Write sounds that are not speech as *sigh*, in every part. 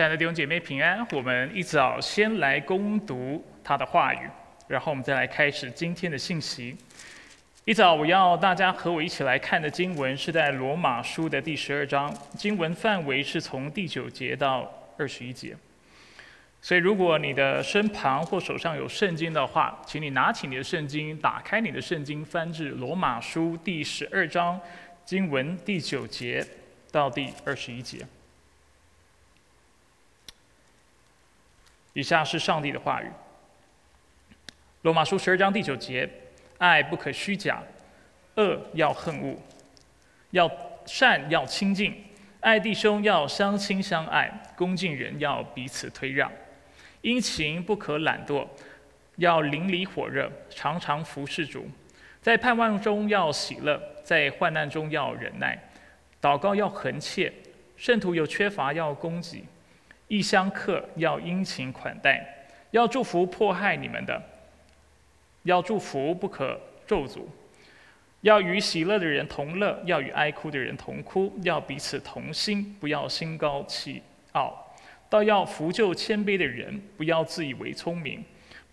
亲爱的弟兄姐妹平安，我们一早先来攻读他的话语，然后我们再来开始今天的信息。一早我要大家和我一起来看的经文是在罗马书的第十二章，经文范围是从第九节到二十一节。所以如果你的身旁或手上有圣经的话，请你拿起你的圣经，打开你的圣经，翻至罗马书第十二章，经文第九节到第二十一节。以下是上帝的话语。罗马书十二章第九节：爱不可虚假，恶要恨恶，要善要亲近，爱弟兄要相亲相爱，恭敬人要彼此推让，殷勤不可懒惰，要邻里火热，常常服侍主，在盼望中要喜乐，在患难中要忍耐，祷告要恒切，圣徒有缺乏要供给。异乡客要殷勤款待，要祝福迫害你们的，要祝福不可咒诅，要与喜乐的人同乐，要与哀哭的人同哭，要彼此同心，不要心高气傲，倒要扶救谦卑的人，不要自以为聪明，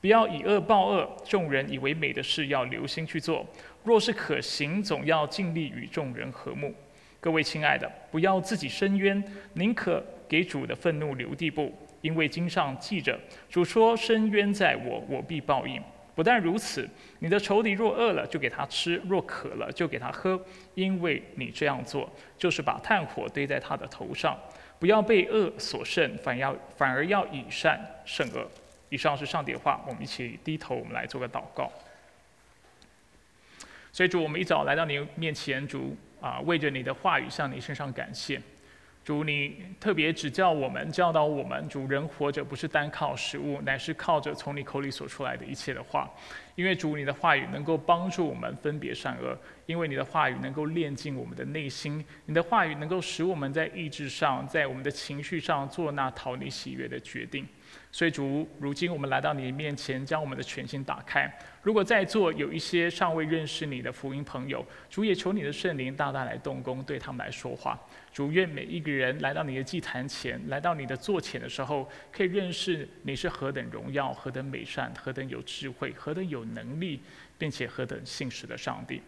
不要以恶报恶。众人以为美的事要留心去做，若是可行，总要尽力与众人和睦。各位亲爱的，不要自己伸冤，宁可。给主的愤怒留地步，因为经上记着，主说：“深渊在我，我必报应。”不但如此，你的仇敌若饿了，就给他吃；若渴了，就给他喝。因为你这样做，就是把炭火堆在他的头上。不要被恶所胜，反要反而要以善胜恶。以上是上帝的话，我们一起低头，我们来做个祷告。所以主，我们一早来到你面前，主啊，为着你的话语向你身上感谢。主，你特别指教我们、教导我们，主人活着不是单靠食物，乃是靠着从你口里所出来的一切的话。因为主，你的话语能够帮助我们分别善恶；因为你的话语能够炼净我们的内心；你的话语能够使我们在意志上、在我们的情绪上做那讨你喜悦的决定。所以主，如今我们来到你面前，将我们的全心打开。如果在座有一些尚未认识你的福音朋友，主也求你的圣灵大大来动工，对他们来说话。主愿每一个人来到你的祭坛前，来到你的座前的时候，可以认识你是何等荣耀、何等美善、何等有智慧、何等有能力，并且何等信实的上帝。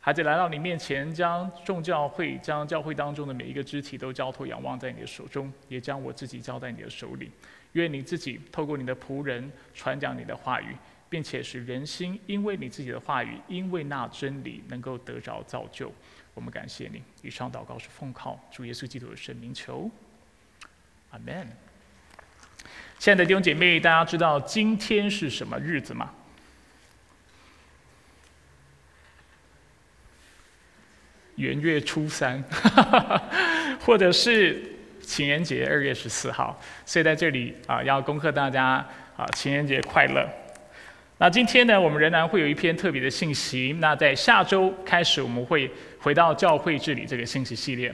孩子来到你面前，将众教会、将教会当中的每一个肢体都交托仰望在你的手中，也将我自己交在你的手里。愿你自己透过你的仆人传讲你的话语，并且使人心因为你自己的话语，因为那真理能够得着造就。我们感谢你。以上祷告是奉靠主耶稣基督的圣名求，阿门。亲爱的弟兄姐妹，大家知道今天是什么日子吗？元月初三，*laughs* 或者是情人节二月十四号，所以在这里啊，要恭贺大家啊，情人节快乐。那今天呢，我们仍然会有一篇特别的信息。那在下周开始，我们会回到教会治理这个信息系列。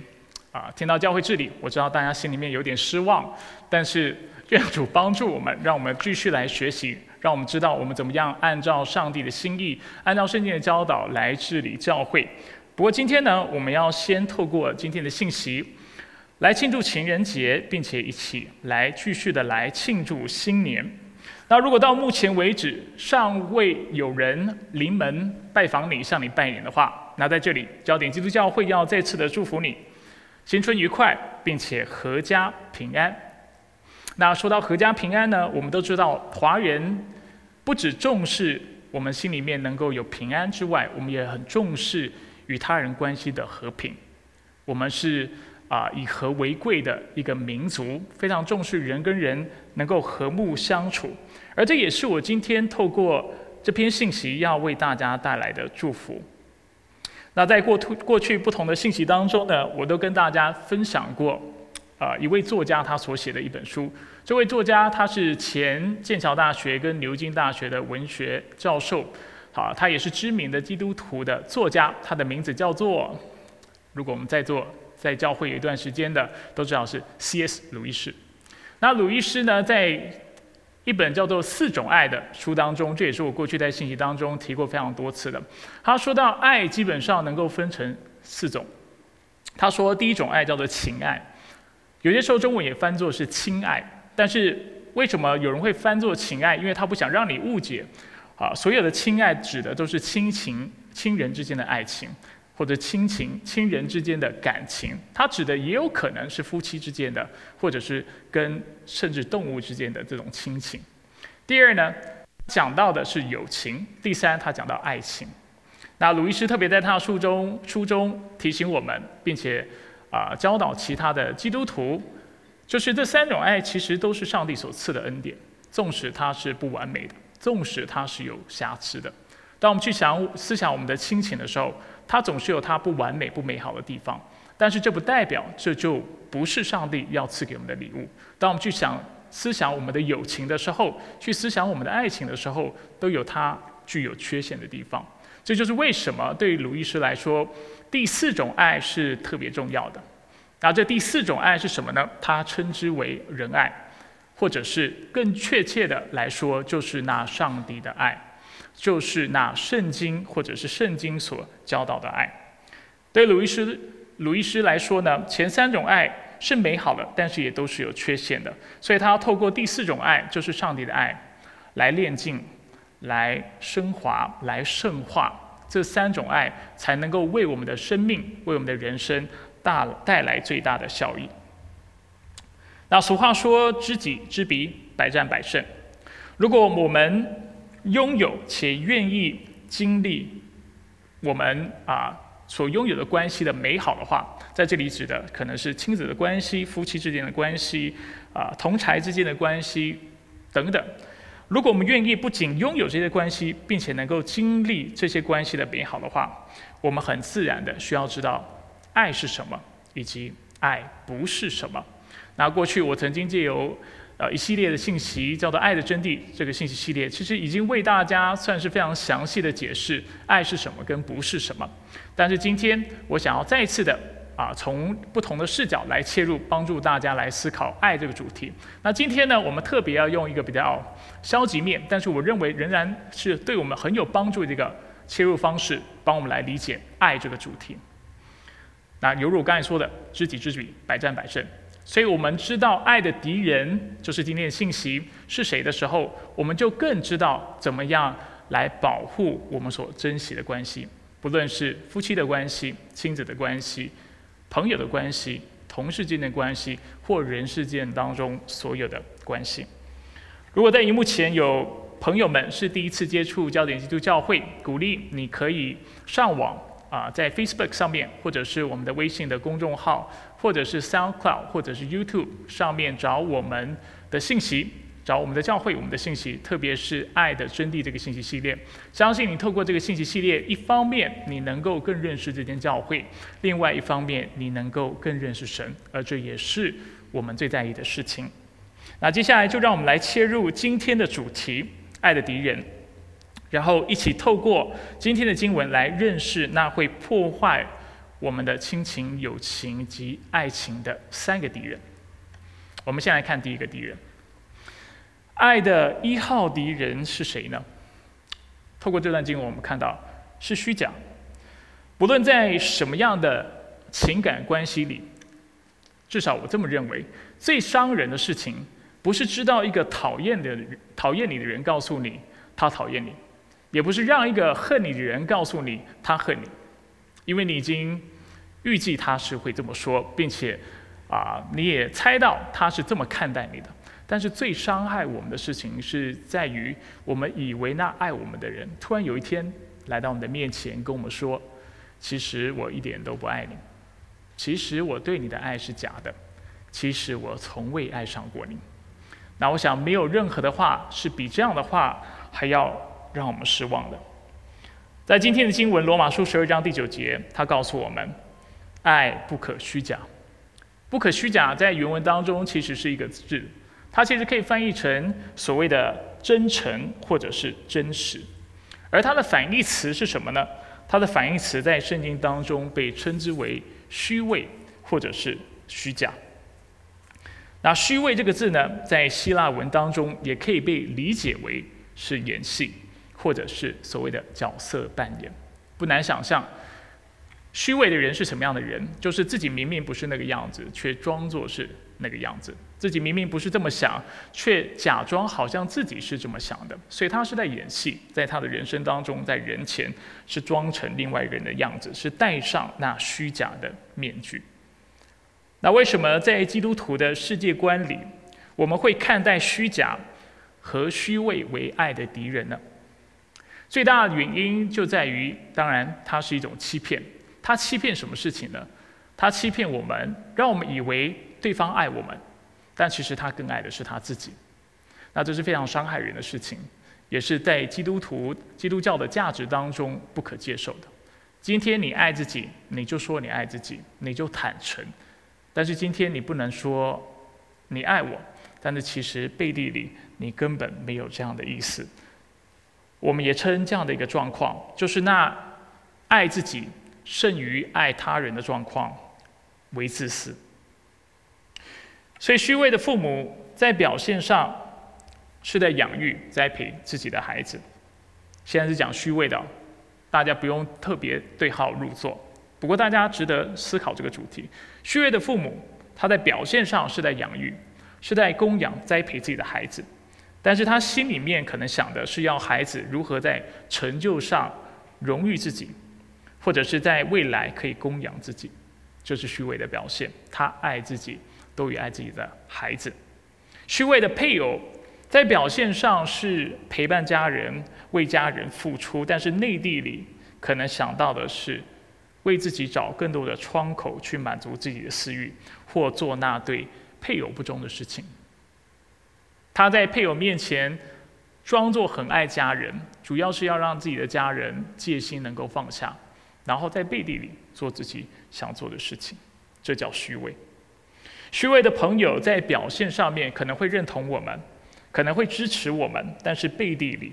啊，听到教会治理，我知道大家心里面有点失望，但是 *laughs* 愿主帮助我们，让我们继续来学习，让我们知道我们怎么样按照上帝的心意，按照圣经的教导来治理教会。不过今天呢，我们要先透过今天的信息，来庆祝情人节，并且一起来继续的来庆祝新年。那如果到目前为止尚未有人临门拜访你，向你拜年的话，那在这里焦点基督教会要再次的祝福你，新春愉快，并且阖家平安。那说到阖家平安呢，我们都知道华人不只重视我们心里面能够有平安之外，我们也很重视。与他人关系的和平，我们是啊以和为贵的一个民族，非常重视人跟人能够和睦相处，而这也是我今天透过这篇信息要为大家带来的祝福。那在过突过去不同的信息当中呢，我都跟大家分享过啊一位作家他所写的一本书，这位作家他是前剑桥大学跟牛津大学的文学教授。好，他也是知名的基督徒的作家，他的名字叫做，如果我们在座在教会有一段时间的，都知道是 C.S. 鲁伊士。那鲁伊士呢，在一本叫做《四种爱》的书当中，这也是我过去在信息当中提过非常多次的。他说到爱基本上能够分成四种。他说第一种爱叫做情爱，有些时候中文也翻作是亲爱，但是为什么有人会翻作情爱？因为他不想让你误解，啊，所有的亲爱指的都是亲情、亲人之间的爱情，或者亲情、亲人之间的感情。它指的也有可能是夫妻之间的，或者是跟甚至动物之间的这种亲情。第二呢，讲到的是友情；第三，他讲到爱情。那鲁伊斯特别在他的书中书中提醒我们，并且。啊，教导其他的基督徒，就是这三种爱其实都是上帝所赐的恩典，纵使它是不完美的，纵使它是有瑕疵的。当我们去想思想我们的亲情的时候，它总是有它不完美、不美好的地方。但是这不代表这就不是上帝要赐给我们的礼物。当我们去想思想我们的友情的时候，去思想我们的爱情的时候，都有它具有缺陷的地方。这就是为什么对于鲁伊斯来说。第四种爱是特别重要的，那这第四种爱是什么呢？他称之为仁爱，或者是更确切的来说，就是那上帝的爱，就是那圣经或者是圣经所教导的爱。对鲁伊斯鲁伊斯来说呢，前三种爱是美好的，但是也都是有缺陷的，所以他要透过第四种爱，就是上帝的爱，来炼净、来升华、来圣化。这三种爱才能够为我们的生命、为我们的人生大带来最大的效益。那俗话说“知己知彼，百战百胜”。如果我们拥有且愿意经历我们啊所拥有的关系的美好的话，在这里指的可能是亲子的关系、夫妻之间的关系、啊同才之间的关系等等。如果我们愿意不仅拥有这些关系，并且能够经历这些关系的美好的话，我们很自然的需要知道爱是什么，以及爱不是什么。那过去我曾经借由呃一系列的信息，叫做《爱的真谛》这个信息系列，其实已经为大家算是非常详细的解释爱是什么跟不是什么。但是今天我想要再一次的。啊，从不同的视角来切入，帮助大家来思考爱这个主题。那今天呢，我们特别要用一个比较消极面，但是我认为仍然是对我们很有帮助的一个切入方式，帮我们来理解爱这个主题。那犹如我刚才说的，知己知彼，百战百胜。所以我们知道爱的敌人就是今天的信息是谁的时候，我们就更知道怎么样来保护我们所珍惜的关系，不论是夫妻的关系、亲子的关系。朋友的关系、同事间的关系，或人世间当中所有的关系。如果在荧幕前有朋友们是第一次接触焦点基督教会，鼓励你可以上网啊，在 Facebook 上面，或者是我们的微信的公众号，或者是 SoundCloud，或者是 YouTube 上面找我们的信息。找我们的教会，我们的信息，特别是爱的真谛这个信息系列，相信你透过这个信息系列，一方面你能够更认识这间教会，另外一方面你能够更认识神，而这也是我们最在意的事情。那接下来就让我们来切入今天的主题——爱的敌人，然后一起透过今天的经文来认识那会破坏我们的亲情、友情及爱情的三个敌人。我们先来看第一个敌人。爱的一号敌人是谁呢？透过这段经文，我们看到是虚假。不论在什么样的情感关系里，至少我这么认为，最伤人的事情，不是知道一个讨厌的、讨厌你的人告诉你他讨厌你，也不是让一个恨你的人告诉你他恨你，因为你已经预计他是会这么说，并且啊，你也猜到他是这么看待你的。但是最伤害我们的事情是在于，我们以为那爱我们的人，突然有一天来到我们的面前，跟我们说：“其实我一点都不爱你，其实我对你的爱是假的，其实我从未爱上过你。”那我想，没有任何的话是比这样的话还要让我们失望的。在今天的经文《罗马书》十二章第九节，他告诉我们：“爱不可虚假，不可虚假。”在原文当中，其实是一个字。它其实可以翻译成所谓的真诚或者是真实，而它的反义词是什么呢？它的反义词在圣经当中被称之为虚伪或者是虚假。那虚伪这个字呢，在希腊文当中也可以被理解为是演戏，或者是所谓的角色扮演。不难想象，虚伪的人是什么样的人？就是自己明明不是那个样子，却装作是那个样子。自己明明不是这么想，却假装好像自己是这么想的。所以他是在演戏，在他的人生当中，在人前是装成另外一个人的样子，是戴上那虚假的面具。那为什么在基督徒的世界观里，我们会看待虚假和虚伪为爱的敌人呢？最大的原因就在于，当然，它是一种欺骗。他欺骗什么事情呢？他欺骗我们，让我们以为对方爱我们，但其实他更爱的是他自己。那这是非常伤害人的事情，也是在基督徒、基督教的价值当中不可接受的。今天你爱自己，你就说你爱自己，你就坦诚。但是今天你不能说你爱我，但是其实背地里你根本没有这样的意思。我们也称这样的一个状况，就是那爱自己胜于爱他人的状况为自私。所以虚伪的父母在表现上是在养育、栽培自己的孩子。现在是讲虚伪的，大家不用特别对号入座。不过大家值得思考这个主题：虚伪的父母，他在表现上是在养育，是在供养、栽培自己的孩子，但是他心里面可能想的是要孩子如何在成就上荣誉自己，或者是在未来可以供养自己，这是虚伪的表现。他爱自己，都与爱自己的孩子。虚伪的配偶在表现上是陪伴家人、为家人付出，但是内地里可能想到的是。为自己找更多的窗口去满足自己的私欲，或做那对配偶不忠的事情。他在配偶面前装作很爱家人，主要是要让自己的家人戒心能够放下，然后在背地里做自己想做的事情，这叫虚伪。虚伪的朋友在表现上面可能会认同我们，可能会支持我们，但是背地里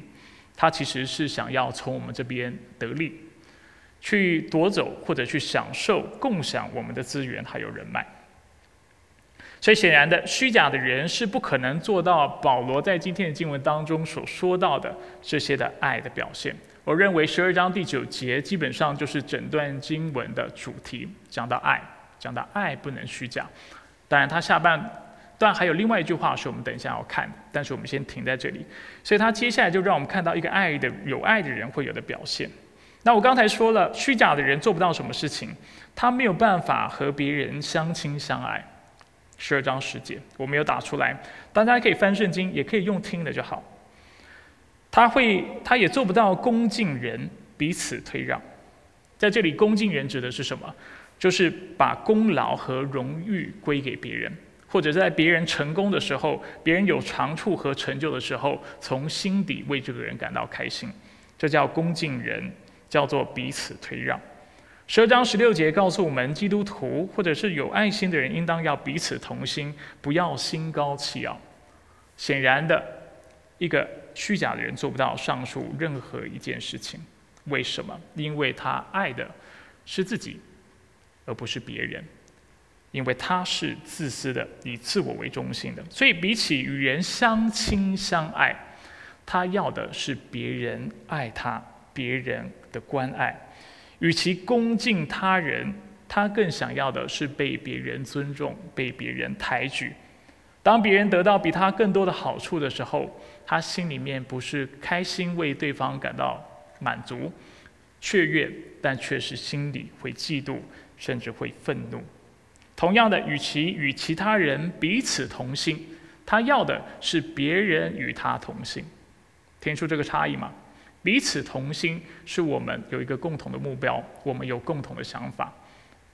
他其实是想要从我们这边得利。去夺走或者去享受、共享我们的资源还有人脉，所以显然的，虚假的人是不可能做到保罗在今天的经文当中所说到的这些的爱的表现。我认为十二章第九节基本上就是整段经文的主题，讲到爱，讲到爱不能虚假。当然，他下半段还有另外一句话是我们等一下要看，但是我们先停在这里。所以他接下来就让我们看到一个爱的有爱的人会有的表现。那我刚才说了，虚假的人做不到什么事情，他没有办法和别人相亲相爱。十二章十节，我没有打出来，大家可以翻圣经，也可以用听的就好。他会，他也做不到恭敬人，彼此退让。在这里，恭敬人指的是什么？就是把功劳和荣誉归给别人，或者在别人成功的时候，别人有长处和成就的时候，从心底为这个人感到开心，这叫恭敬人。叫做彼此退让。十二章十六节告诉我们，基督徒或者是有爱心的人，应当要彼此同心，不要心高气傲。显然的，一个虚假的人做不到上述任何一件事情。为什么？因为他爱的是自己，而不是别人。因为他是自私的，以自我为中心的。所以，比起与人相亲相爱，他要的是别人爱他。别人的关爱，与其恭敬他人，他更想要的是被别人尊重、被别人抬举。当别人得到比他更多的好处的时候，他心里面不是开心为对方感到满足、雀跃，但却是心里会嫉妒，甚至会愤怒。同样的，与其与其他人彼此同心，他要的是别人与他同心。听出这个差异吗？彼此同心，是我们有一个共同的目标，我们有共同的想法。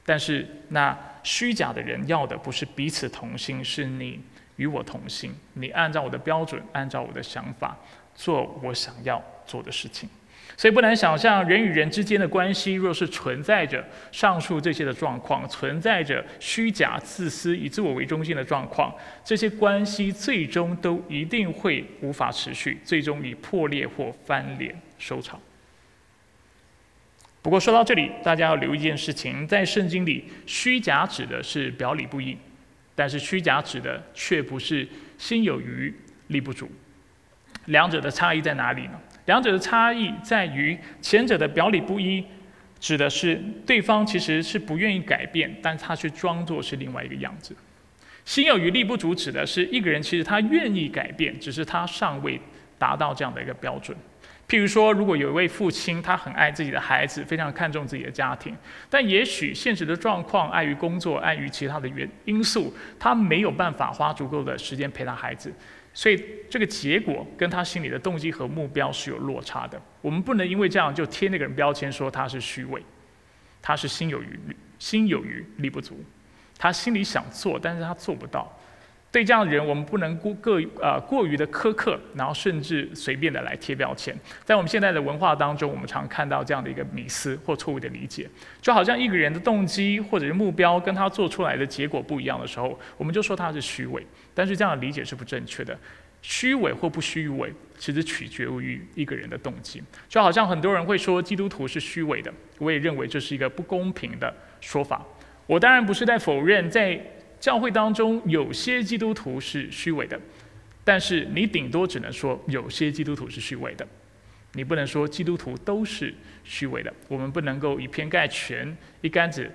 但是那虚假的人要的不是彼此同心，是你与我同行，你按照我的标准，按照我的想法做我想要做的事情。所以不难想象，人与人之间的关系，若是存在着上述这些的状况，存在着虚假、自私、以自我为中心的状况，这些关系最终都一定会无法持续，最终以破裂或翻脸收场。不过说到这里，大家要留意一件事情：在圣经里，虚假指的是表里不一，但是虚假指的却不是心有余力不足。两者的差异在哪里呢？两者的差异在于，前者的表里不一，指的是对方其实是不愿意改变，但他却装作是另外一个样子；心有余力不足，指的是一个人其实他愿意改变，只是他尚未达到这样的一个标准。譬如说，如果有一位父亲，他很爱自己的孩子，非常看重自己的家庭，但也许现实的状况碍于工作、碍于其他的原因素，他没有办法花足够的时间陪他孩子，所以这个结果跟他心里的动机和目标是有落差的。我们不能因为这样就贴那个人标签，说他是虚伪，他是心有余心有余力不足，他心里想做，但是他做不到。对这样的人，我们不能过过呃过于的苛刻，然后甚至随便的来贴标签。在我们现在的文化当中，我们常看到这样的一个迷思或错误的理解，就好像一个人的动机或者是目标跟他做出来的结果不一样的时候，我们就说他是虚伪。但是这样的理解是不正确的。虚伪或不虚伪，其实取决于一个人的动机。就好像很多人会说基督徒是虚伪的，我也认为这是一个不公平的说法。我当然不是在否认在。教会当中有些基督徒是虚伪的，但是你顶多只能说有些基督徒是虚伪的，你不能说基督徒都是虚伪的。我们不能够以偏概全，一竿子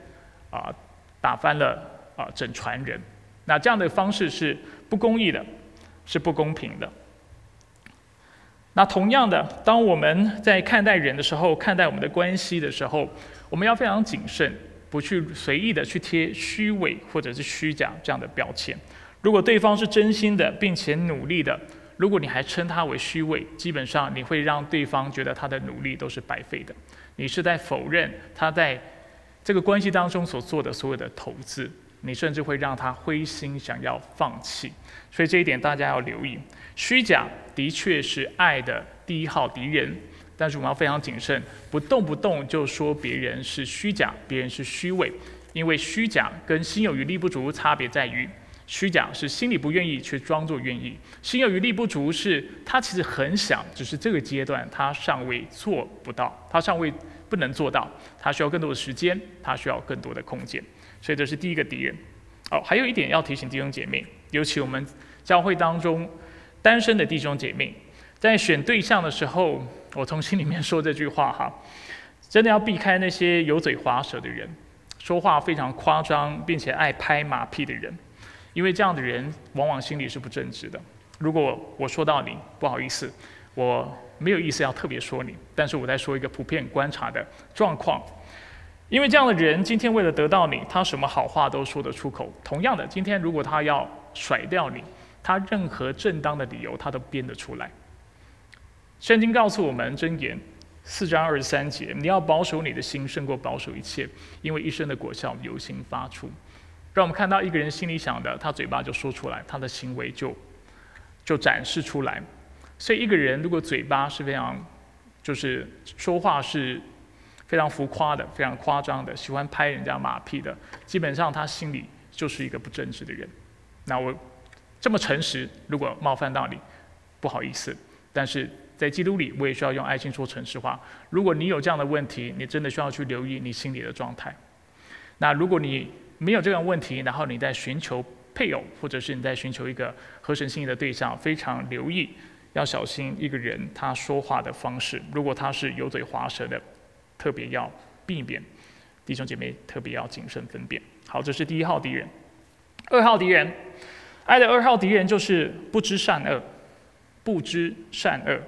啊打翻了啊整船人。那这样的方式是不公义的，是不公平的。那同样的，当我们在看待人的时候，看待我们的关系的时候，我们要非常谨慎。不去随意的去贴虚伪或者是虚假这样的标签。如果对方是真心的并且努力的，如果你还称他为虚伪，基本上你会让对方觉得他的努力都是白费的。你是在否认他在这个关系当中所做的所有的投资，你甚至会让他灰心，想要放弃。所以这一点大家要留意，虚假的确是爱的第一号敌人。但是我们要非常谨慎，不动不动就说别人是虚假，别人是虚伪，因为虚假跟心有余力不足差别在于，虚假是心里不愿意却装作愿意，心有余力不足是他其实很想，只是这个阶段他尚未做不到，他尚未不能做到，他需要更多的时间，他需要更多的空间，所以这是第一个敌人。哦，还有一点要提醒弟兄姐妹，尤其我们教会当中单身的弟兄姐妹，在选对象的时候。我从心里面说这句话哈，真的要避开那些油嘴滑舌的人，说话非常夸张并且爱拍马屁的人，因为这样的人往往心里是不正直的。如果我说到你，不好意思，我没有意思要特别说你，但是我在说一个普遍观察的状况。因为这样的人今天为了得到你，他什么好话都说得出口。同样的，今天如果他要甩掉你，他任何正当的理由他都编得出来。圣经告诉我们箴言四章二十三节：你要保守你的心，胜过保守一切，因为一生的果效由心发出。让我们看到一个人心里想的，他嘴巴就说出来，他的行为就就展示出来。所以一个人如果嘴巴是非常，就是说话是非常浮夸的、非常夸张的，喜欢拍人家马屁的，基本上他心里就是一个不正直的人。那我这么诚实，如果冒犯到你，不好意思，但是。在基督里，我也需要用爱心说诚实话。如果你有这样的问题，你真的需要去留意你心里的状态。那如果你没有这样问题，然后你在寻求配偶，或者是你在寻求一个合神心意的对象，非常留意，要小心一个人他说话的方式。如果他是油嘴滑舌的，特别要避免。弟兄姐妹特别要谨慎分辨。好，这是第一号敌人。二号敌人，爱的二号敌人就是不知善恶，不知善恶。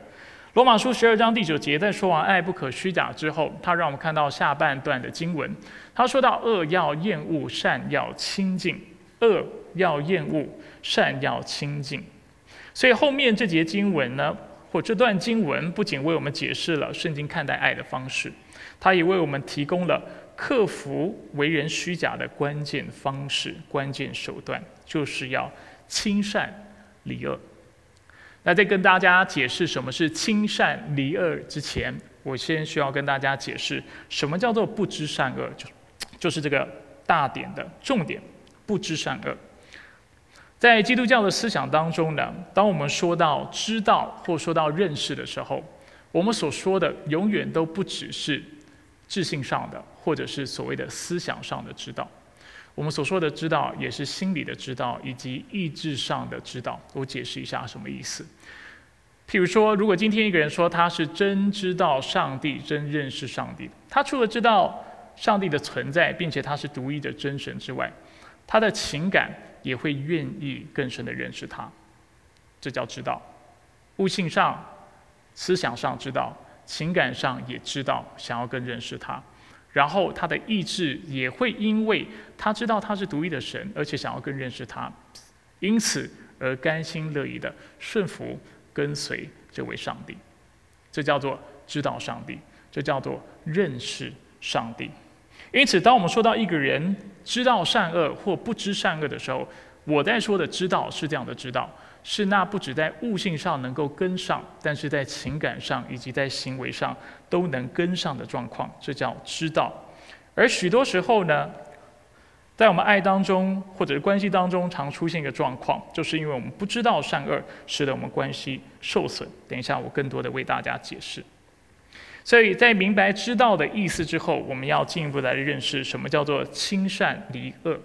罗马书十二章第九节，在说完爱不可虚假之后，他让我们看到下半段的经文。他说到恶要厌恶，善要亲近；恶要厌恶，善要亲近。所以后面这节经文呢，或这段经文，不仅为我们解释了圣经看待爱的方式，它也为我们提供了克服为人虚假的关键方式、关键手段，就是要亲善离恶。那在跟大家解释什么是亲善离恶之前，我先需要跟大家解释什么叫做不知善恶，就就是这个大点的重点，不知善恶。在基督教的思想当中呢，当我们说到知道或说到认识的时候，我们所说的永远都不只是智性上的，或者是所谓的思想上的知道。我们所说的知道，也是心理的知道，以及意志上的知道。我解释一下什么意思。譬如说，如果今天一个人说他是真知道上帝、真认识上帝，他除了知道上帝的存在，并且他是独一的真神之外，他的情感也会愿意更深的认识他。这叫知道，悟性上、思想上知道，情感上也知道，想要更认识他。然后他的意志也会因为他知道他是独一的神，而且想要更认识他，因此而甘心乐意的顺服跟随这位上帝。这叫做知道上帝，这叫做认识上帝。因此，当我们说到一个人知道善恶或不知善恶的时候，我在说的知道是这样的知道。是那不止在悟性上能够跟上，但是在情感上以及在行为上都能跟上的状况，这叫知道。而许多时候呢，在我们爱当中或者是关系当中，常出现一个状况，就是因为我们不知道善恶，使得我们关系受损。等一下，我更多的为大家解释。所以在明白知道的意思之后，我们要进一步来认识什么叫做亲善离恶。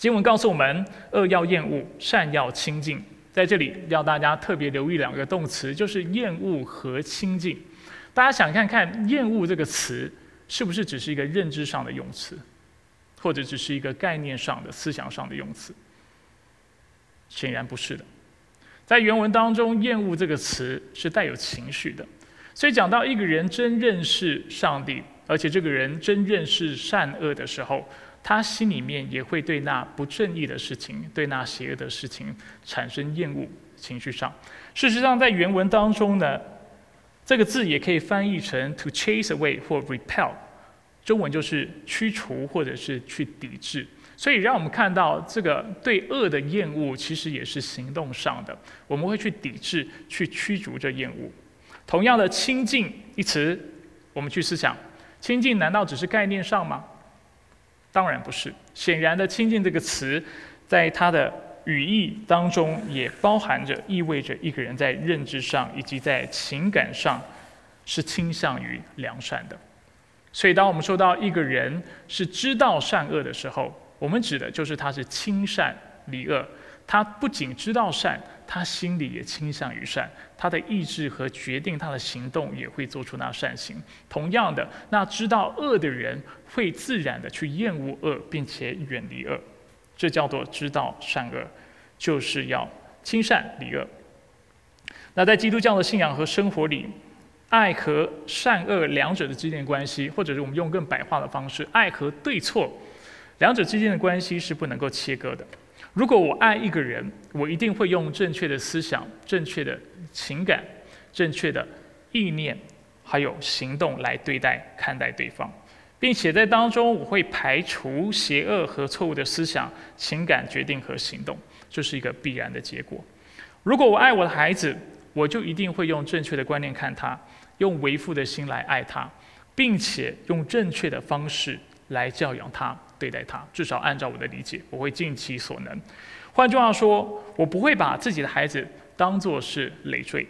经文告诉我们，恶要厌恶，善要亲近。在这里要大家特别留意两个动词，就是厌恶和亲近。大家想看看，厌恶这个词是不是只是一个认知上的用词，或者只是一个概念上的、思想上的用词？显然不是的。在原文当中，厌恶这个词是带有情绪的。所以讲到一个人真认识上帝，而且这个人真认识善恶的时候。他心里面也会对那不正义的事情、对那邪恶的事情产生厌恶情绪上。事实上，在原文当中呢，这个字也可以翻译成 to chase away 或 repel，中文就是驱除或者是去抵制。所以，让我们看到这个对恶的厌恶，其实也是行动上的。我们会去抵制、去驱逐这厌恶。同样的，亲近一词，我们去思想，亲近难道只是概念上吗？当然不是。显然的，“亲近”这个词，在它的语义当中，也包含着意味着一个人在认知上以及在情感上是倾向于良善的。所以，当我们说到一个人是知道善恶的时候，我们指的就是他是亲善离恶。他不仅知道善，他心里也倾向于善，他的意志和决定他的行动也会做出那善行。同样的，那知道恶的人会自然的去厌恶恶，并且远离恶，这叫做知道善恶，就是要亲善离恶。那在基督教的信仰和生活里，爱和善恶两者的之间的关系，或者是我们用更白话的方式，爱和对错两者之间的关系是不能够切割的。如果我爱一个人，我一定会用正确的思想、正确的情感、正确的意念，还有行动来对待、看待对方，并且在当中我会排除邪恶和错误的思想、情感、决定和行动，这是一个必然的结果。如果我爱我的孩子，我就一定会用正确的观念看他，用为父的心来爱他，并且用正确的方式来教养他。对待他，至少按照我的理解，我会尽其所能。换句话说，我不会把自己的孩子当作是累赘，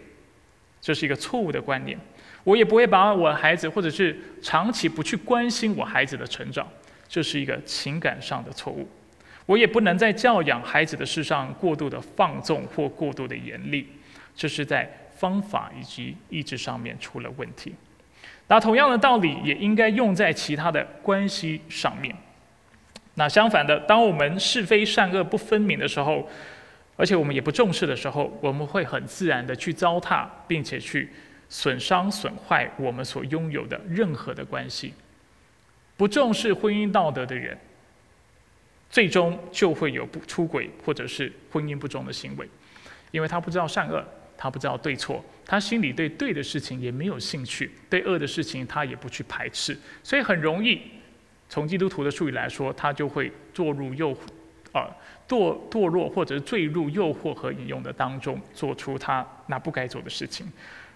这是一个错误的观念。我也不会把我孩子，或者是长期不去关心我孩子的成长，这是一个情感上的错误。我也不能在教养孩子的事上过度的放纵或过度的严厉，这是在方法以及意志上面出了问题。那同样的道理也应该用在其他的关系上面。那相反的，当我们是非善恶不分明的时候，而且我们也不重视的时候，我们会很自然的去糟蹋，并且去损伤、损坏我们所拥有的任何的关系。不重视婚姻道德的人，最终就会有不出轨或者是婚姻不忠的行为，因为他不知道善恶，他不知道对错，他心里对对的事情也没有兴趣，对恶的事情他也不去排斥，所以很容易。从基督徒的术语来说，他就会堕入诱，啊堕堕落或者坠入诱惑和引用的当中，做出他那不该做的事情。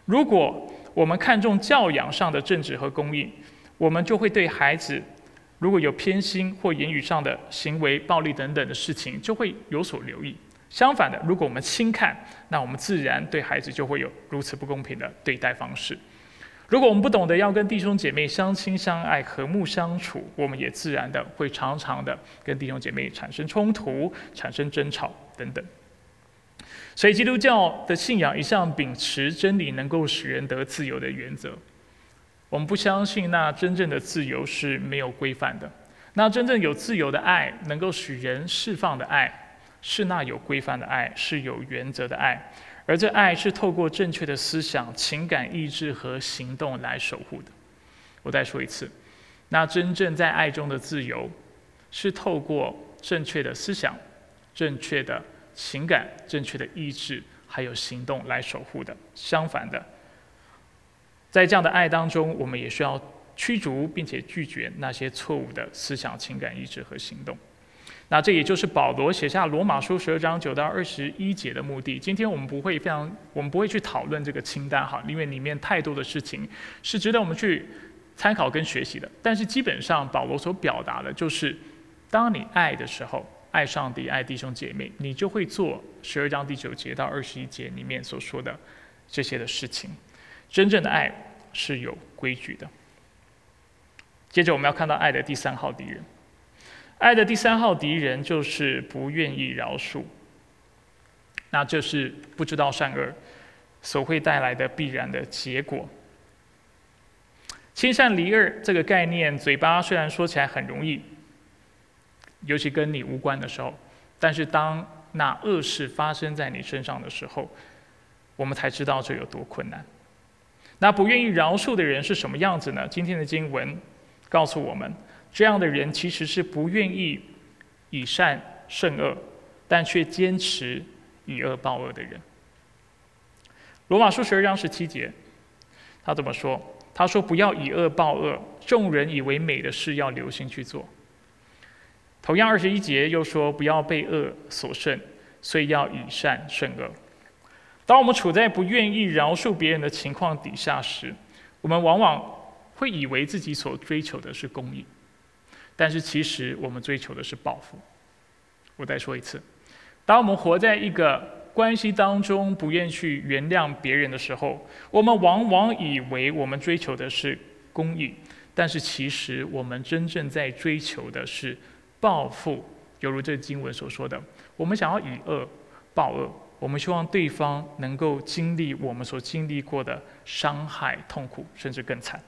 如果我们看重教养上的正直和公义，我们就会对孩子如果有偏心或言语上的行为、暴力等等的事情，就会有所留意。相反的，如果我们轻看，那我们自然对孩子就会有如此不公平的对待方式。如果我们不懂得要跟弟兄姐妹相亲相爱、和睦相处，我们也自然的会常常的跟弟兄姐妹产生冲突、产生争吵等等。所以，基督教的信仰一向秉持真理能够使人得自由的原则。我们不相信那真正的自由是没有规范的，那真正有自由的爱，能够使人释放的爱，是那有规范的爱，是有原则的爱。而这爱是透过正确的思想、情感、意志和行动来守护的。我再说一次，那真正在爱中的自由，是透过正确的思想、正确的情感、正确的意志还有行动来守护的。相反的，在这样的爱当中，我们也需要驱逐并且拒绝那些错误的思想、情感、意志和行动。那这也就是保罗写下罗马书十二章九到二十一节的目的。今天我们不会非常，我们不会去讨论这个清单哈，因为里面太多的事情是值得我们去参考跟学习的。但是基本上保罗所表达的就是，当你爱的时候，爱上帝、爱弟兄姐妹，你就会做十二章第九节到二十一节里面所说的这些的事情。真正的爱是有规矩的。接着我们要看到爱的第三号敌人。爱的第三号敌人就是不愿意饶恕，那这是不知道善恶所会带来的必然的结果。亲善离恶这个概念，嘴巴虽然说起来很容易，尤其跟你无关的时候，但是当那恶事发生在你身上的时候，我们才知道这有多困难。那不愿意饶恕的人是什么样子呢？今天的经文告诉我们。这样的人其实是不愿意以善胜恶，但却坚持以恶报恶的人。罗马书十二章十七节，他怎么说？他说：“不要以恶报恶，众人以为美的事要留心去做。”同样二十一节又说：“不要被恶所胜，所以要以善胜恶。”当我们处在不愿意饶恕别人的情况底下时，我们往往会以为自己所追求的是公义。但是其实我们追求的是报复。我再说一次，当我们活在一个关系当中，不愿去原谅别人的时候，我们往往以为我们追求的是公义，但是其实我们真正在追求的是报复。犹如这经文所说的，我们想要以恶报恶，我们希望对方能够经历我们所经历过的伤害、痛苦，甚至更惨。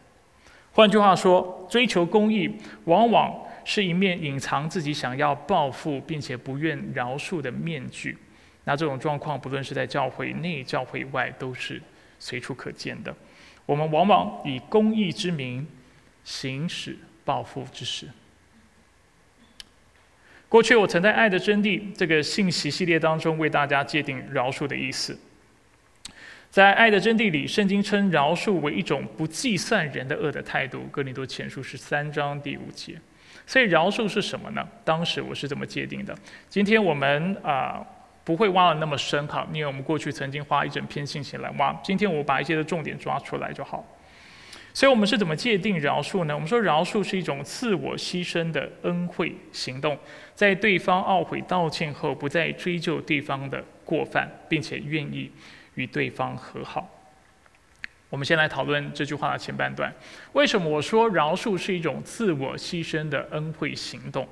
换句话说，追求公义往往是一面隐藏自己想要报复并且不愿饶恕的面具。那这种状况，不论是在教会内、教会外，都是随处可见的。我们往往以公义之名行使报复之事。过去我曾在《爱的真谛》这个信息系列当中为大家界定饶恕的意思。在《爱的真谛》里，圣经称饶恕为一种不计算人的恶的态度。哥林多前书是三章第五节。所以饶恕是什么呢？当时我是怎么界定的。今天我们啊不会挖的那么深哈，因为我们过去曾经花一整篇信息来挖。今天我把一些的重点抓出来就好。所以我们是怎么界定饶恕呢？我们说饶恕是一种自我牺牲的恩惠行动，在对方懊悔道歉后，不再追究对方的过犯，并且愿意。与对方和好。我们先来讨论这句话的前半段。为什么我说饶恕是一种自我牺牲的恩惠行动？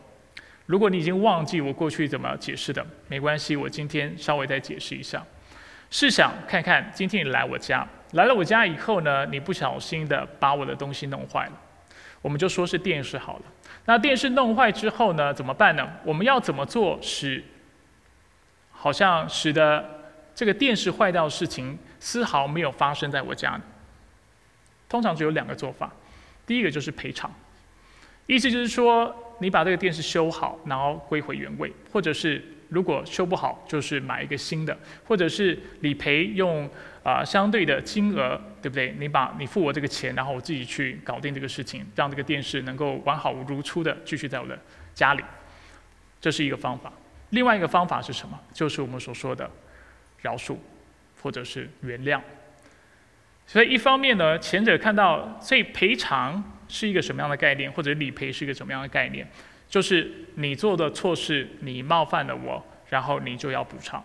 如果你已经忘记我过去怎么解释的，没关系，我今天稍微再解释一下。试想看看，今天你来我家，来了我家以后呢，你不小心的把我的东西弄坏了。我们就说是电视好了。那电视弄坏之后呢，怎么办呢？我们要怎么做使好像使得？这个电视坏掉的事情丝毫没有发生在我家里。通常只有两个做法，第一个就是赔偿，意思就是说你把这个电视修好，然后归回原位，或者是如果修不好，就是买一个新的，或者是理赔用啊相对的金额，对不对？你把你付我这个钱，然后我自己去搞定这个事情，让这个电视能够完好如初的继续在我的家里，这是一个方法。另外一个方法是什么？就是我们所说的。饶恕，或者是原谅。所以一方面呢，前者看到，所以赔偿是一个什么样的概念，或者理赔是一个什么样的概念？就是你做的错事，你冒犯了我，然后你就要补偿。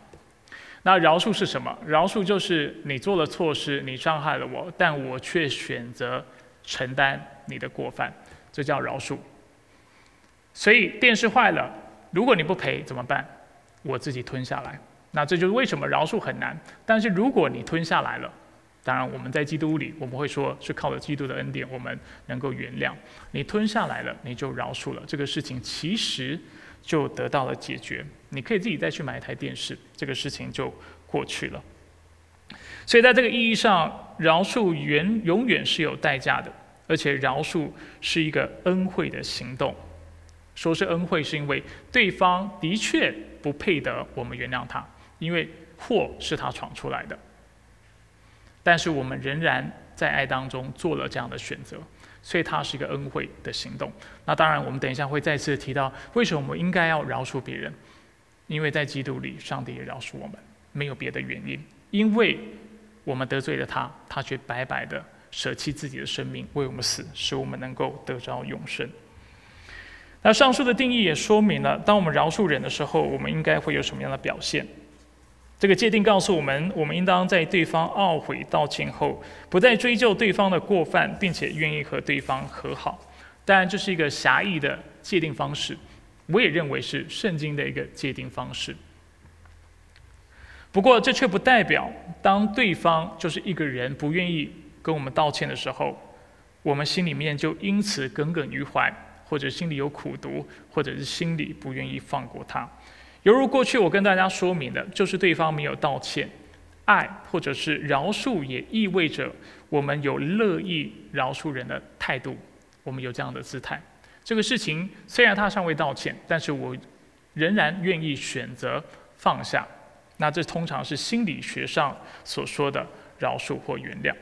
那饶恕是什么？饶恕就是你做了错事，你伤害了我，但我却选择承担你的过犯，这叫饶恕。所以电视坏了，如果你不赔怎么办？我自己吞下来。那这就是为什么饶恕很难。但是如果你吞下来了，当然，我们在基督里，我们会说是靠着基督的恩典，我们能够原谅你吞下来了，你就饶恕了这个事情，其实就得到了解决。你可以自己再去买一台电视，这个事情就过去了。所以，在这个意义上，饶恕原永远是有代价的，而且饶恕是一个恩惠的行动。说是恩惠，是因为对方的确不配得我们原谅他，因为祸是他闯出来的。但是我们仍然在爱当中做了这样的选择，所以它是一个恩惠的行动。那当然，我们等一下会再次提到，为什么我们应该要饶恕别人？因为在基督里，上帝也饶恕我们，没有别的原因。因为我们得罪了他，他却白白的舍弃自己的生命为我们死，使我们能够得着永生。那上述的定义也说明了，当我们饶恕人的时候，我们应该会有什么样的表现？这个界定告诉我们，我们应当在对方懊悔道歉后，不再追究对方的过犯，并且愿意和对方和好。当然，这是一个狭义的界定方式，我也认为是圣经的一个界定方式。不过，这却不代表当对方就是一个人不愿意跟我们道歉的时候，我们心里面就因此耿耿于怀。或者心里有苦毒，或者是心里不愿意放过他，犹如过去我跟大家说明的，就是对方没有道歉，爱或者是饶恕，也意味着我们有乐意饶恕人的态度，我们有这样的姿态。这个事情虽然他尚未道歉，但是我仍然愿意选择放下。那这通常是心理学上所说的饶恕或原谅。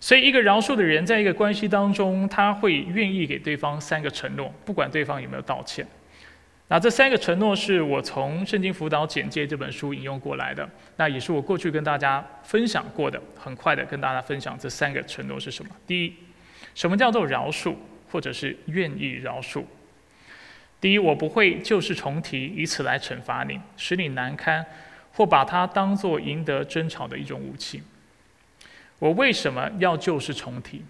所以，一个饶恕的人，在一个关系当中，他会愿意给对方三个承诺，不管对方有没有道歉。那这三个承诺是我从《圣经辅导简介》这本书引用过来的，那也是我过去跟大家分享过的。很快的跟大家分享这三个承诺是什么？第一，什么叫做饶恕，或者是愿意饶恕？第一，我不会旧事重提，以此来惩罚你，使你难堪，或把它当做赢得争吵的一种武器。我为什么要旧事重提？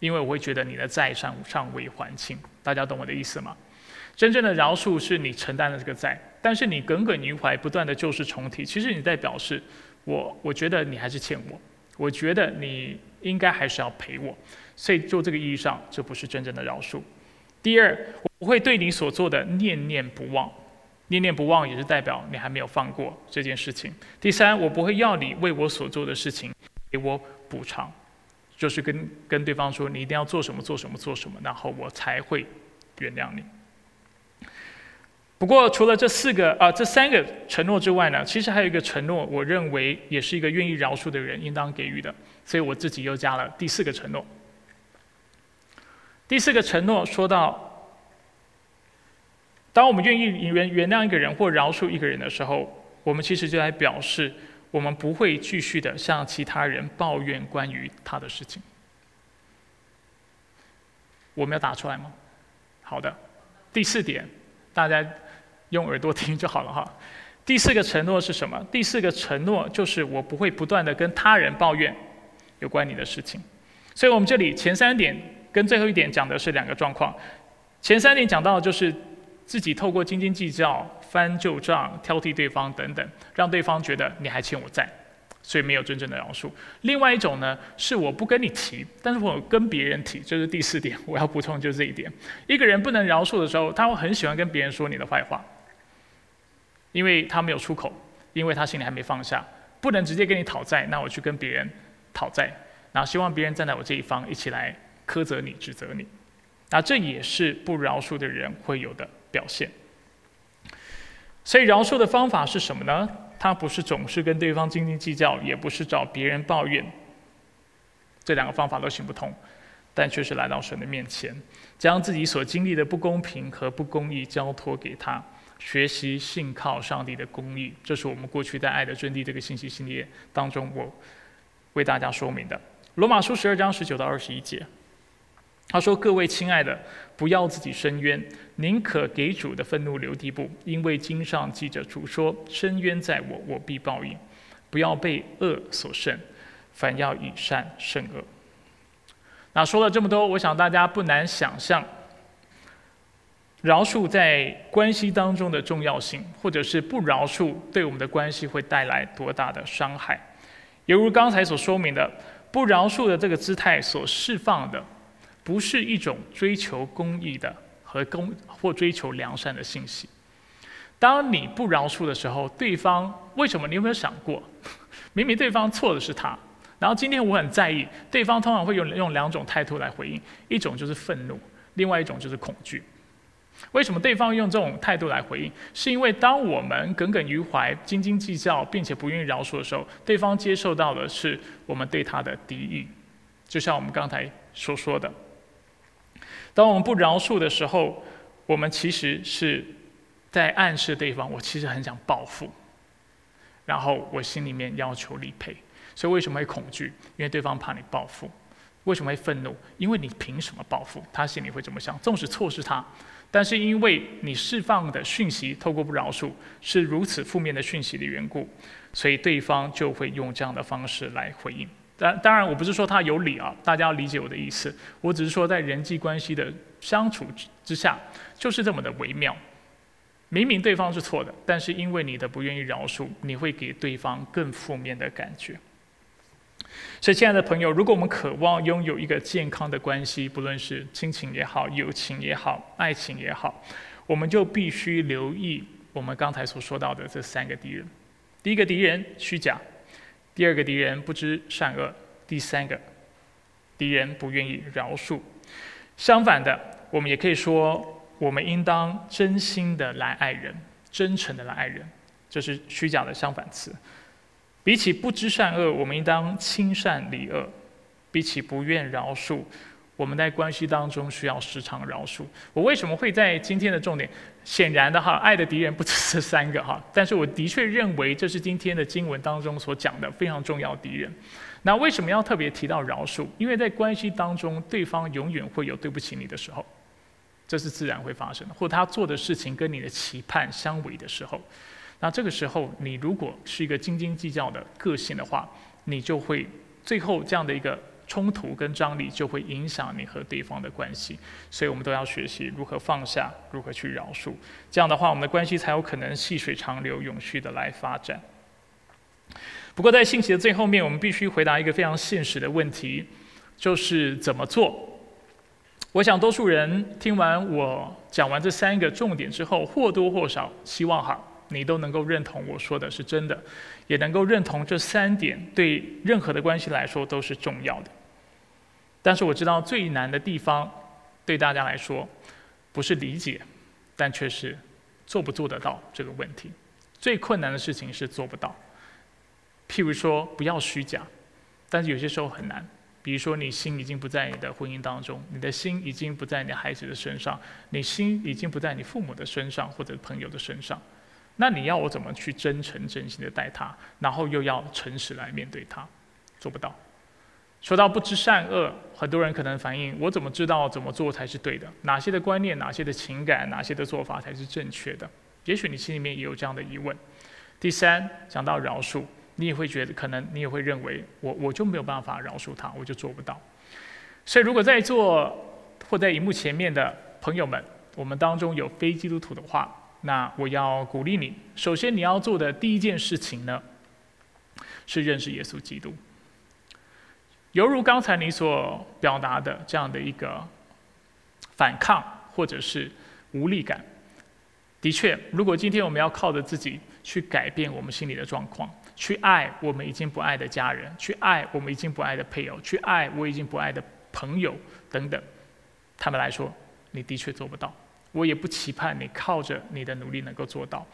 因为我会觉得你的债尚尚未还清。大家懂我的意思吗？真正的饶恕是你承担了这个债，但是你耿耿于怀，不断的旧事重提，其实你在表示我，我觉得你还是欠我，我觉得你应该还是要赔我。所以就这个意义上，这不是真正的饶恕。第二，我不会对你所做的念念不忘。念念不忘也是代表你还没有放过这件事情。第三，我不会要你为我所做的事情。给我补偿，就是跟跟对方说，你一定要做什么做什么做什么，然后我才会原谅你。不过除了这四个啊这三个承诺之外呢，其实还有一个承诺，我认为也是一个愿意饶恕的人应当给予的，所以我自己又加了第四个承诺。第四个承诺说到，当我们愿意原原谅一个人或饶恕一个人的时候，我们其实就在表示。我们不会继续的向其他人抱怨关于他的事情。我们要打出来吗？好的，第四点，大家用耳朵听就好了哈。第四个承诺是什么？第四个承诺就是我不会不断的跟他人抱怨有关你的事情。所以我们这里前三点跟最后一点讲的是两个状况。前三点讲到的就是自己透过斤斤计较。翻旧账、挑剔对方等等，让对方觉得你还欠我债，所以没有真正的饶恕。另外一种呢，是我不跟你提，但是我跟别人提，这是第四点，我要补充就是这一点。一个人不能饶恕的时候，他会很喜欢跟别人说你的坏话，因为他没有出口，因为他心里还没放下，不能直接跟你讨债，那我去跟别人讨债，然后希望别人站在我这一方，一起来苛责你、指责你，那这也是不饶恕的人会有的表现。所以饶恕的方法是什么呢？他不是总是跟对方斤斤计较，也不是找别人抱怨，这两个方法都行不通，但却是来到神的面前，将自己所经历的不公平和不公义交托给他，学习信靠上帝的公义。这是我们过去在《爱的真谛》这个信息系列当中，我为大家说明的。罗马书十二章十九到二十一节。他说：“各位亲爱的，不要自己伸冤，宁可给主的愤怒留地步，因为经上记着主说：‘伸冤在我，我必报应。’不要被恶所胜，反要以善胜恶。”那说了这么多，我想大家不难想象，饶恕在关系当中的重要性，或者是不饶恕对我们的关系会带来多大的伤害。犹如刚才所说明的，不饶恕的这个姿态所释放的，不是一种追求公义的和公或追求良善的信息。当你不饶恕的时候，对方为什么？你有没有想过，明明对方错的是他，然后今天我很在意，对方通常会用用两种态度来回应，一种就是愤怒，另外一种就是恐惧。为什么对方用这种态度来回应？是因为当我们耿耿于怀、斤斤计较，并且不愿意饶恕的时候，对方接受到的是我们对他的敌意。就像我们刚才所说的，当我们不饶恕的时候，我们其实是在暗示对方：我其实很想报复，然后我心里面要求理赔。所以为什么会恐惧？因为对方怕你报复。为什么会愤怒？因为你凭什么报复？他心里会怎么想？纵使错是他。但是因为你释放的讯息透过不饶恕是如此负面的讯息的缘故，所以对方就会用这样的方式来回应。当当然，我不是说他有理啊，大家要理解我的意思。我只是说在人际关系的相处之下，就是这么的微妙。明明对方是错的，但是因为你的不愿意饶恕，你会给对方更负面的感觉。所以，亲爱的朋友，如果我们渴望拥有一个健康的关系，不论是亲情也好、友情也好、爱情也好，我们就必须留意我们刚才所说到的这三个敌人：第一个敌人虚假，第二个敌人不知善恶，第三个敌人不愿意饶恕。相反的，我们也可以说，我们应当真心的来爱人，真诚的来爱人，这是虚假的相反词。比起不知善恶，我们应当亲善离恶；比起不愿饶恕，我们在关系当中需要时常饶恕。我为什么会在今天的重点？显然的哈，爱的敌人不止这三个哈，但是我的确认为这是今天的经文当中所讲的非常重要敌人。那为什么要特别提到饶恕？因为在关系当中，对方永远会有对不起你的时候，这是自然会发生的，或他做的事情跟你的期盼相违的时候。那这个时候，你如果是一个斤斤计较的个性的话，你就会最后这样的一个冲突跟张力就会影响你和对方的关系。所以我们都要学习如何放下，如何去饶恕。这样的话，我们的关系才有可能细水长流、永续的来发展。不过在信息的最后面，我们必须回答一个非常现实的问题，就是怎么做？我想多数人听完我讲完这三个重点之后，或多或少希望哈。你都能够认同我说的是真的，也能够认同这三点对任何的关系来说都是重要的。但是我知道最难的地方，对大家来说，不是理解，但却是做不做得到这个问题。最困难的事情是做不到。譬如说，不要虚假，但是有些时候很难。比如说，你心已经不在你的婚姻当中，你的心已经不在你孩子的身上，你心已经不在你父母的身上或者朋友的身上。那你要我怎么去真诚真心的待他，然后又要诚实来面对他，做不到。说到不知善恶，很多人可能反映：我怎么知道怎么做才是对的？哪些的观念、哪些的情感、哪些的做法才是正确的？也许你心里面也有这样的疑问。第三，讲到饶恕，你也会觉得，可能你也会认为，我我就没有办法饶恕他，我就做不到。所以，如果在座或在荧幕前面的朋友们，我们当中有非基督徒的话，那我要鼓励你，首先你要做的第一件事情呢，是认识耶稣基督。犹如刚才你所表达的这样的一个反抗或者是无力感，的确，如果今天我们要靠着自己去改变我们心里的状况，去爱我们已经不爱的家人，去爱我们已经不爱的配偶，去爱我已经不爱的朋友等等，他们来说，你的确做不到。我也不期盼你靠着你的努力能够做到，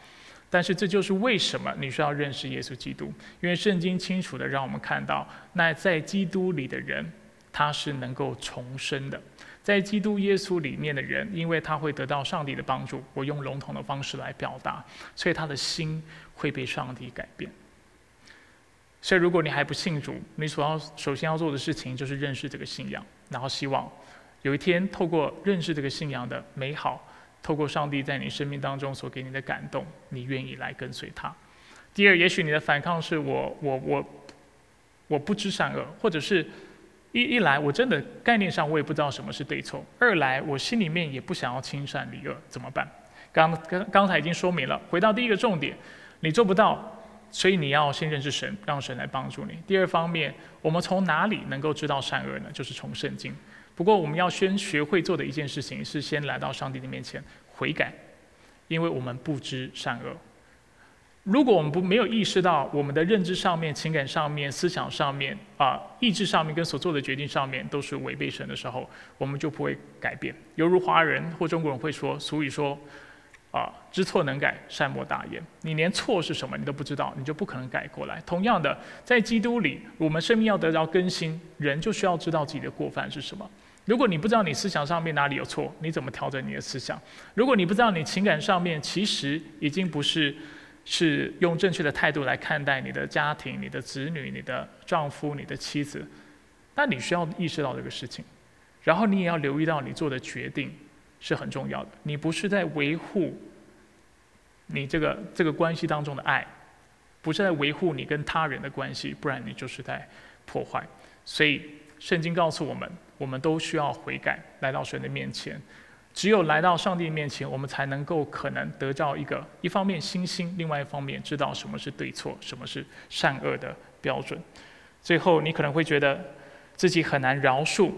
但是这就是为什么你需要认识耶稣基督，因为圣经清楚的让我们看到，那在基督里的人，他是能够重生的，在基督耶稣里面的人，因为他会得到上帝的帮助，我用笼统的方式来表达，所以他的心会被上帝改变。所以如果你还不信主，你所要首先要做的事情就是认识这个信仰，然后希望有一天透过认识这个信仰的美好。透过上帝在你生命当中所给你的感动，你愿意来跟随他。第二，也许你的反抗是我我我我不知善恶，或者是一一来我真的概念上我也不知道什么是对错；二来我心里面也不想要亲善离恶，怎么办？刚刚刚才已经说明了，回到第一个重点，你做不到，所以你要先认识神，让神来帮助你。第二方面，我们从哪里能够知道善恶呢？就是从圣经。不过我们要先学会做的一件事情是先来到上帝的面前悔改，因为我们不知善恶。如果我们不没有意识到我们的认知上面、情感上面、思想上面啊、意志上面跟所做的决定上面都是违背神的时候，我们就不会改变。犹如华人或中国人会说俗语说。啊，知错能改，善莫大焉。你连错是什么你都不知道，你就不可能改过来。同样的，在基督里，我们生命要得到更新，人就需要知道自己的过犯是什么。如果你不知道你思想上面哪里有错，你怎么调整你的思想？如果你不知道你情感上面其实已经不是是用正确的态度来看待你的家庭、你的子女、你的丈夫、你的妻子，那你需要意识到这个事情，然后你也要留意到你做的决定。是很重要的。你不是在维护你这个这个关系当中的爱，不是在维护你跟他人的关系，不然你就是在破坏。所以圣经告诉我们，我们都需要悔改，来到神的面前。只有来到上帝面前，我们才能够可能得到一个一方面信心，另外一方面知道什么是对错，什么是善恶的标准。最后，你可能会觉得自己很难饶恕。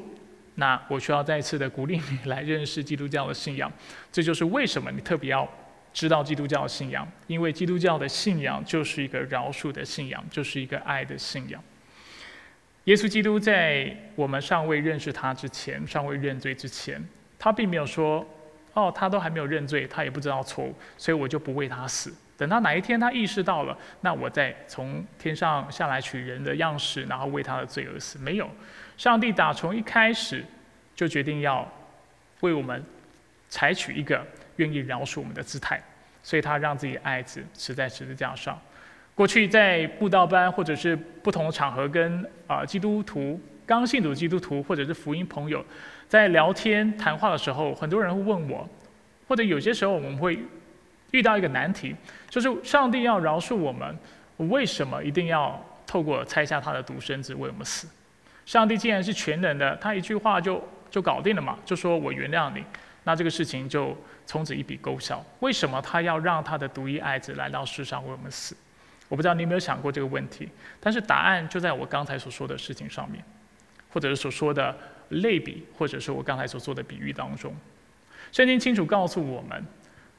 那我需要再次的鼓励你来认识基督教的信仰，这就是为什么你特别要知道基督教的信仰，因为基督教的信仰就是一个饶恕的信仰，就是一个爱的信仰。耶稣基督在我们尚未认识他之前，尚未认罪之前，他并没有说：“哦，他都还没有认罪，他也不知道错误，所以我就不为他死。等到哪一天他意识到了，那我再从天上下来取人的样式，然后为他的罪而死。”没有。上帝打从一开始就决定要为我们采取一个愿意饶恕我们的姿态，所以他让自己爱子死在十字架上。过去在布道班或者是不同场合，跟啊基督徒刚信主基督徒或者是福音朋友在聊天谈话的时候，很多人会问我，或者有些时候我们会遇到一个难题，就是上帝要饶恕我们，为什么一定要透过拆下他的独生子为我们死？上帝既然是全能的，他一句话就就搞定了嘛，就说我原谅你，那这个事情就从此一笔勾销。为什么他要让他的独一爱子来到世上为我们死？我不知道你有没有想过这个问题，但是答案就在我刚才所说的事情上面，或者是所说的类比，或者是我刚才所做的比喻当中。圣经清楚告诉我们，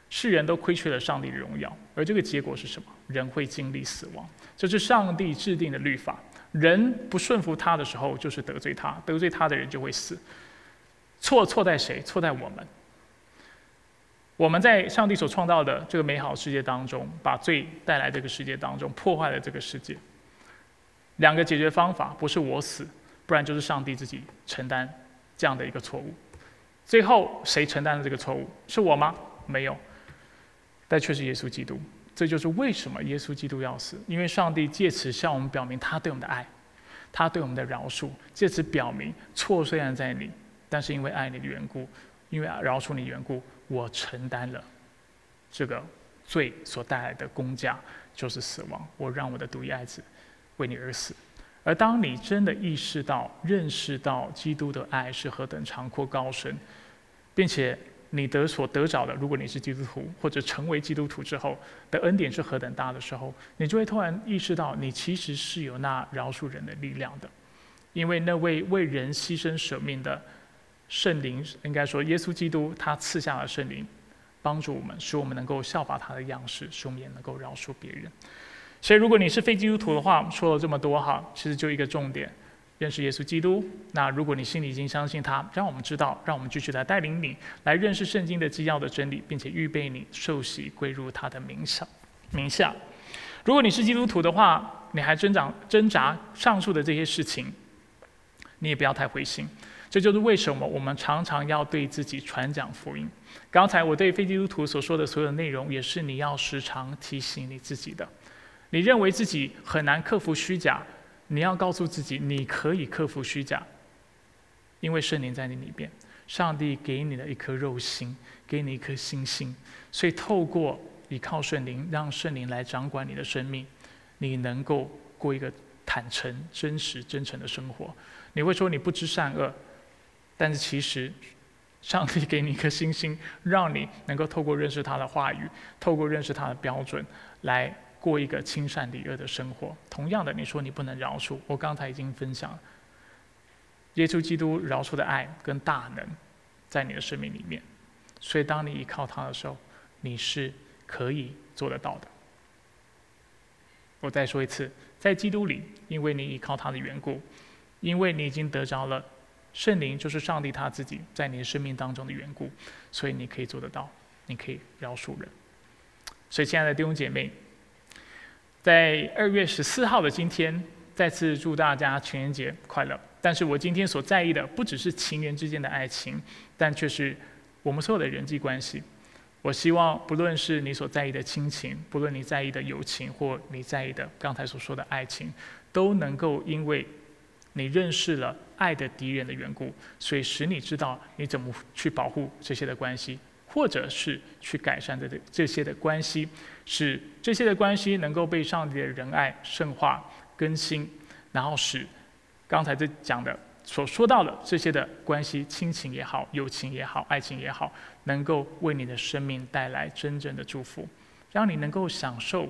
世人都亏缺了上帝的荣耀，而这个结果是什么？人会经历死亡，这是上帝制定的律法。人不顺服他的时候，就是得罪他；得罪他的人就会死。错错在谁？错在我们。我们在上帝所创造的这个美好世界当中，把罪带来这个世界当中，破坏了这个世界。两个解决方法，不是我死，不然就是上帝自己承担这样的一个错误。最后谁承担了这个错误？是我吗？没有，但却是耶稣基督。这就是为什么耶稣基督要死，因为上帝借此向我们表明他对我们的爱，他对我们的饶恕，借此表明错虽然在你，但是因为爱你的缘故，因为饶恕你缘故，我承担了这个罪所带来的公价，就是死亡。我让我的独一爱子为你而死。而当你真的意识到、认识到基督的爱是何等长阔高深，并且。你得所得着的，如果你是基督徒或者成为基督徒之后的恩典是何等大的时候，你就会突然意识到，你其实是有那饶恕人的力量的，因为那位为人牺牲舍命的圣灵，应该说耶稣基督，他赐下了圣灵，帮助我们，使我们能够效法他的样式，使我们也能够饶恕别人。所以，如果你是非基督徒的话，说了这么多哈，其实就一个重点。认识耶稣基督。那如果你心里已经相信他，让我们知道，让我们继续来带领你来认识圣经的基要的真理，并且预备你受洗归入他的名下。名下。如果你是基督徒的话，你还挣扎挣扎上述的这些事情，你也不要太灰心。这就是为什么我们常常要对自己传讲福音。刚才我对非基督徒所说的所有内容，也是你要时常提醒你自己的。你认为自己很难克服虚假？你要告诉自己，你可以克服虚假，因为圣灵在你里边。上帝给你的一颗肉心，给你一颗心心，所以透过依靠圣灵，让圣灵来掌管你的生命，你能够过一个坦诚、真实、真诚的生活。你会说你不知善恶，但是其实，上帝给你一颗星星，让你能够透过认识他的话语，透过认识他的标准，来。过一个亲善礼恶的生活。同样的，你说你不能饶恕，我刚才已经分享，耶稣基督饶恕的爱跟大能在你的生命里面，所以当你依靠他的时候，你是可以做得到的。我再说一次，在基督里，因为你依靠他的缘故，因为你已经得着了圣灵，就是上帝他自己在你生命当中的缘故，所以你可以做得到，你可以饶恕人。所以，亲爱的弟兄姐妹，在二月十四号的今天，再次祝大家情人节快乐。但是我今天所在意的，不只是情人之间的爱情，但却是我们所有的人际关系。我希望，不论是你所在意的亲情，不论你在意的友情，或你在意的刚才所说的爱情，都能够因为你认识了爱的敌人的缘故，所以使你知道你怎么去保护这些的关系，或者是去改善这这些的关系，使这些的关系能够被上帝的仁爱圣化更新，然后使刚才这讲的。所说到的这些的关系，亲情也好，友情也好，爱情也好，能够为你的生命带来真正的祝福，让你能够享受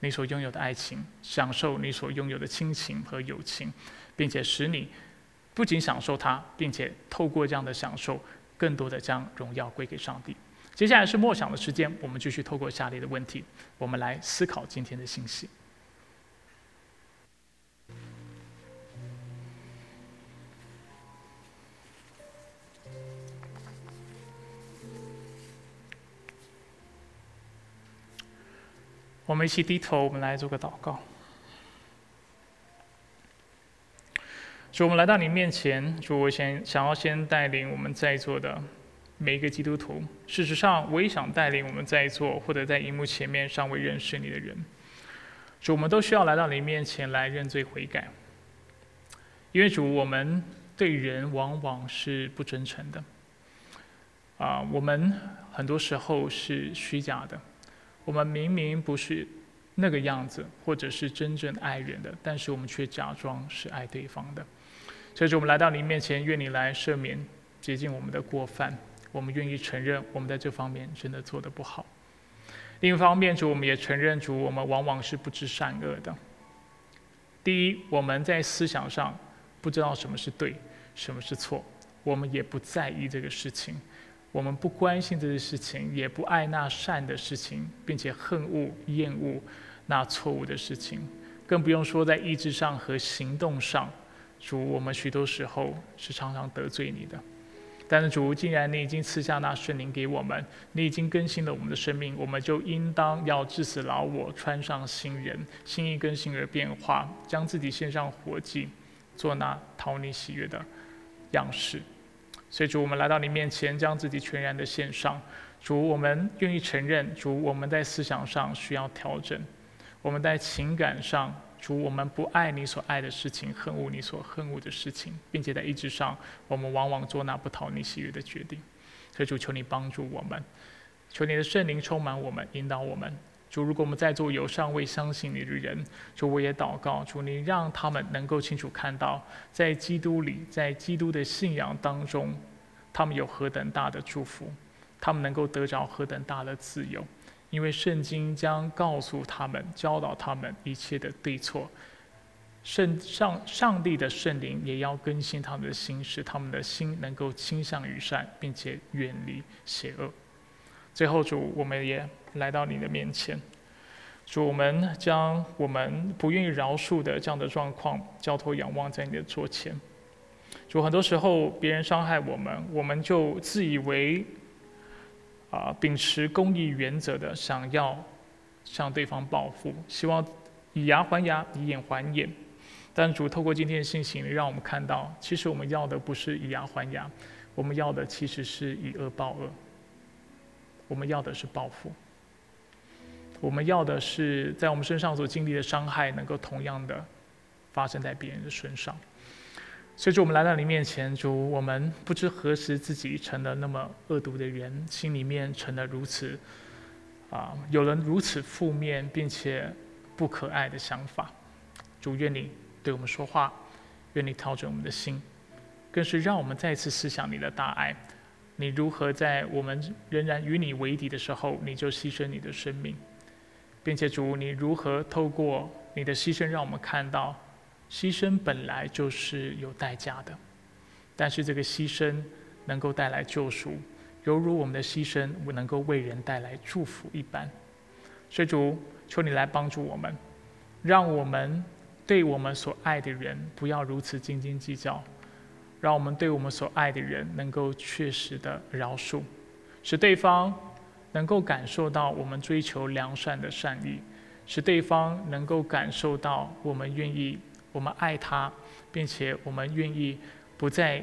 你所拥有的爱情，享受你所拥有的亲情和友情，并且使你不仅享受它，并且透过这样的享受，更多的将荣耀归给上帝。接下来是默想的时间，我们继续透过下列的问题，我们来思考今天的信息。我们一起低头，我们来做个祷告。主，我们来到你面前，主，我先想要先带领我们在座的每一个基督徒。事实上，我也想带领我们在座或者在荧幕前面尚未认识你的人。主，我们都需要来到你面前来认罪悔改，因为主，我们对人往往是不真诚的。啊，我们很多时候是虚假的。我们明明不是那个样子，或者是真正爱人的，但是我们却假装是爱对方的。所以，我们来到你面前，愿你来赦免、洁净我们的过犯。我们愿意承认，我们在这方面真的做得不好。另一方面，主，我们也承认，主，我们往往是不知善恶的。第一，我们在思想上不知道什么是对，什么是错，我们也不在意这个事情。我们不关心这些事情，也不爱那善的事情，并且恨恶、厌恶那错误的事情，更不用说在意志上和行动上，主，我们许多时候是常常得罪你的。但是主，既然你已经赐下那圣灵给我们，你已经更新了我们的生命，我们就应当要致死老我，穿上新人，心意更新而变化，将自己献上活祭，做那讨你喜悦的样式。所以主，我们来到你面前，将自己全然的献上。主，我们愿意承认，主，我们在思想上需要调整；我们在情感上，主，我们不爱你所爱的事情，恨恶你所恨恶的事情，并且在意志上，我们往往做那不讨你喜悦的决定。所以主，求你帮助我们，求你的圣灵充满我们，引导我们。主，如果我们在座有尚未相信你的人，主，我也祷告，主，你让他们能够清楚看到，在基督里，在基督的信仰当中，他们有何等大的祝福，他们能够得着何等大的自由，因为圣经将告诉他们，教导他们一切的对错。圣上上帝的圣灵也要更新他们的心，使他们的心能够倾向于善，并且远离邪恶。最后，主，我们也。来到你的面前，主，我们将我们不愿意饶恕的这样的状况交托仰望在你的桌前。主，很多时候别人伤害我们，我们就自以为啊，秉持公义原则的想要向对方报复，希望以牙还牙，以眼还眼。但主透过今天的信息，让我们看到，其实我们要的不是以牙还牙，我们要的其实是以恶报恶，我们要的是报复。我们要的是，在我们身上所经历的伤害，能够同样的发生在别人的身上。随着我们来到你面前，主，我们不知何时自己成了那么恶毒的人，心里面成了如此啊，有了如此负面并且不可爱的想法。主，愿你对我们说话，愿你调整我们的心，更是让我们再次思想你的大爱。你如何在我们仍然与你为敌的时候，你就牺牲你的生命。并且主，你如何透过你的牺牲，让我们看到，牺牲本来就是有代价的，但是这个牺牲能够带来救赎，犹如我们的牺牲能够为人带来祝福一般。所以主，求你来帮助我们，让我们对我们所爱的人不要如此斤斤计较，让我们对我们所爱的人能够确实的饶恕，使对方能够感受到我们追求良善的善意，使对方能够感受到我们愿意，我们爱他，并且我们愿意不再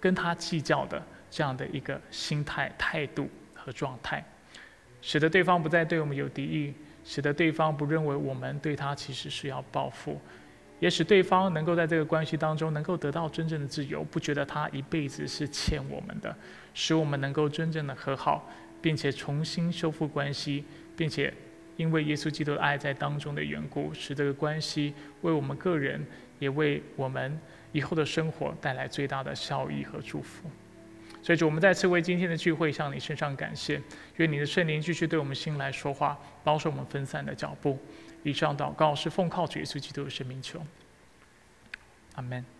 跟他计较的这样的一个心态、态度和状态。使得对方不再对我们有敌意，使得对方不认为我们对他其实是要报复，也使对方能够在这个关系当中能够得到真正的自由，不觉得他一辈子是欠我们的，使我们能够真正的和好，并且重新修复关系，并且因为耶稣基督的爱在当中的缘故，使这个关系为我们个人，也为我们以后的生活带来最大的效益和祝福。所以，主，我们再次为今天的聚会向你身上感谢，愿你的圣灵继续对我们心来说话，保守我们分散的脚步。以上祷告是奉靠主耶稣基督的圣名求，阿门。